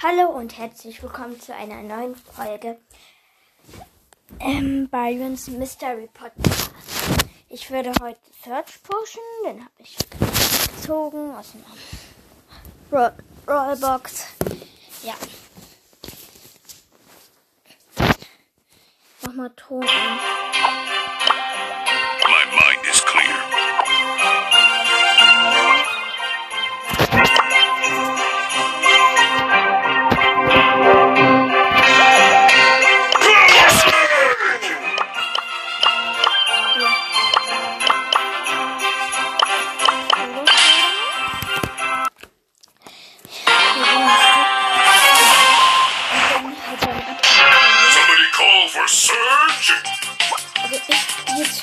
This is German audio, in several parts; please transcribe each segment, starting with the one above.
Hallo und herzlich willkommen zu einer neuen Folge ähm, Byrons Mystery Podcast. Ich werde heute Search pushen, den habe ich gezogen aus einer Rollbox. Ja. Nochmal Ton an.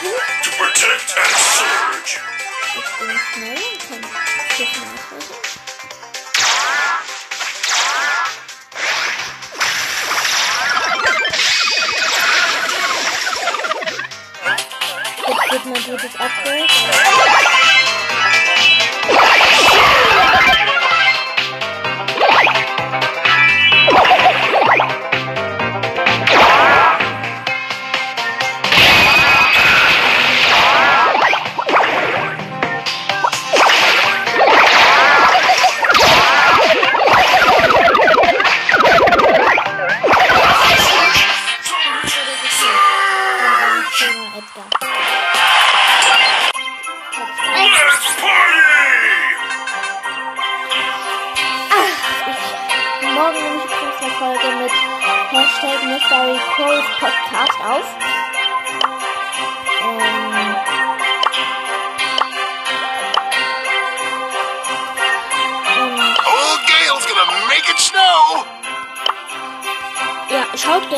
To protect and surge. Jetzt my mein drittes Upgrade.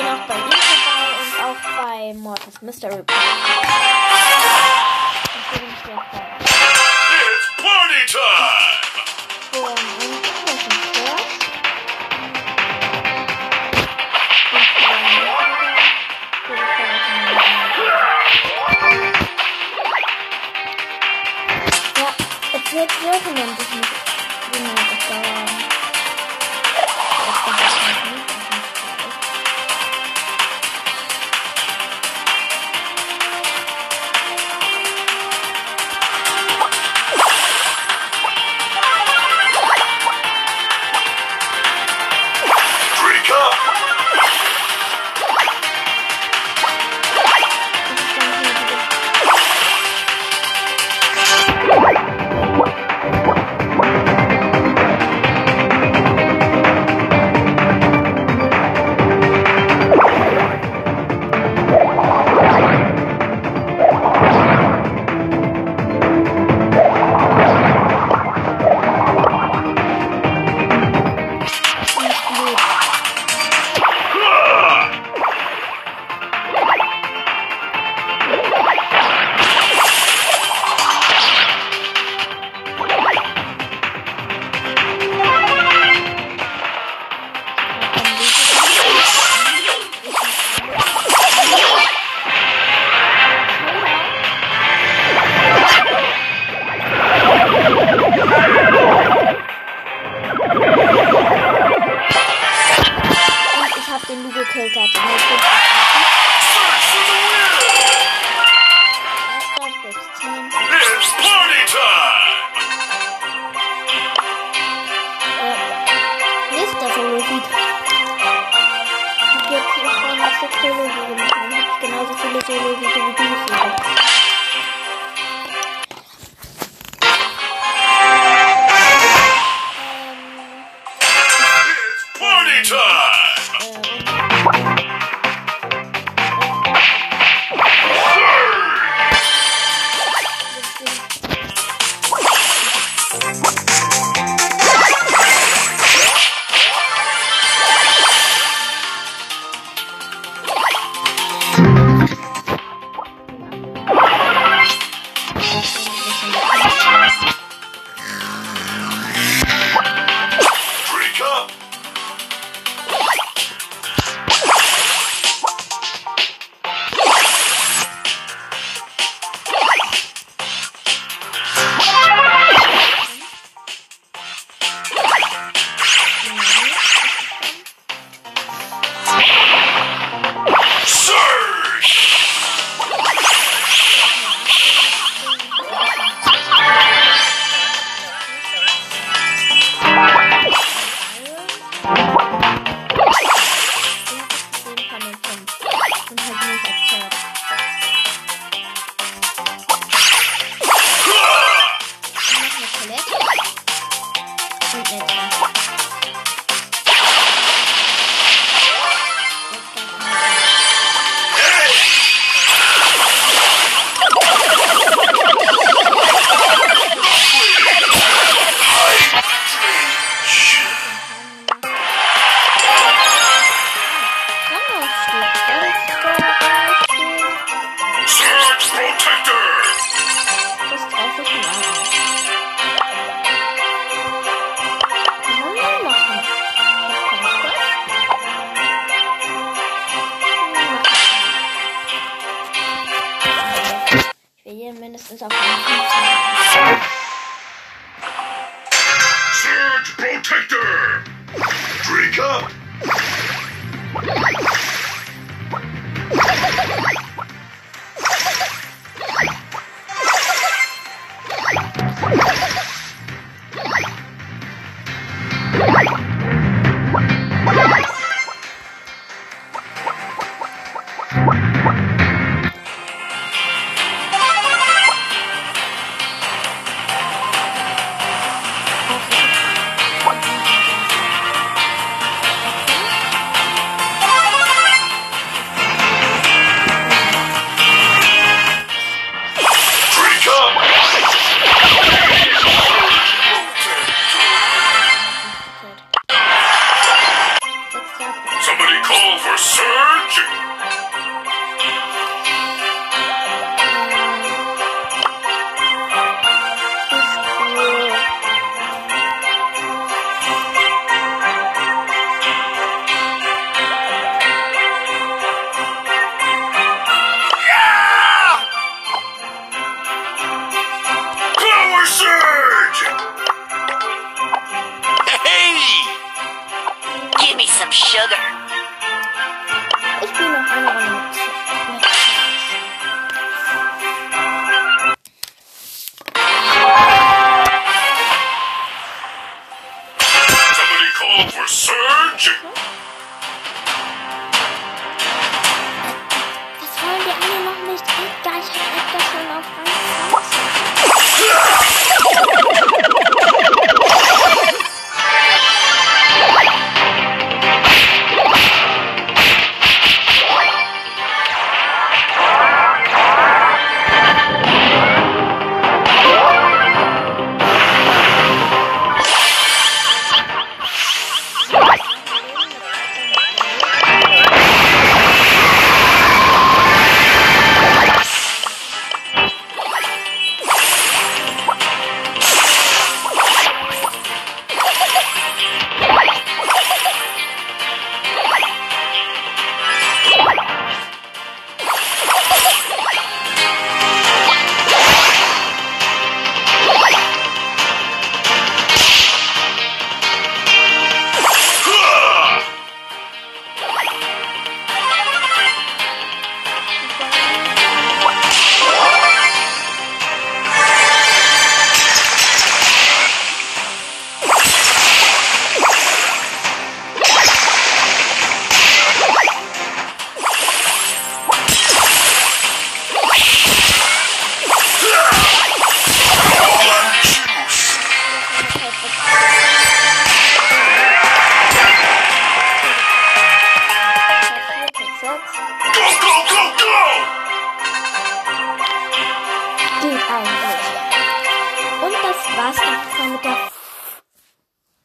bin auch bei dir dabei und auch bei Mortis Mystery Party. It's party time! yourself Surge Protector! Drink up!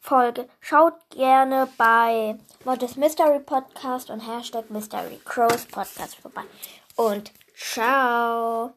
Folge. Schaut gerne bei Modest Mystery Podcast und Hashtag Mystery Crows Podcast vorbei. Und ciao.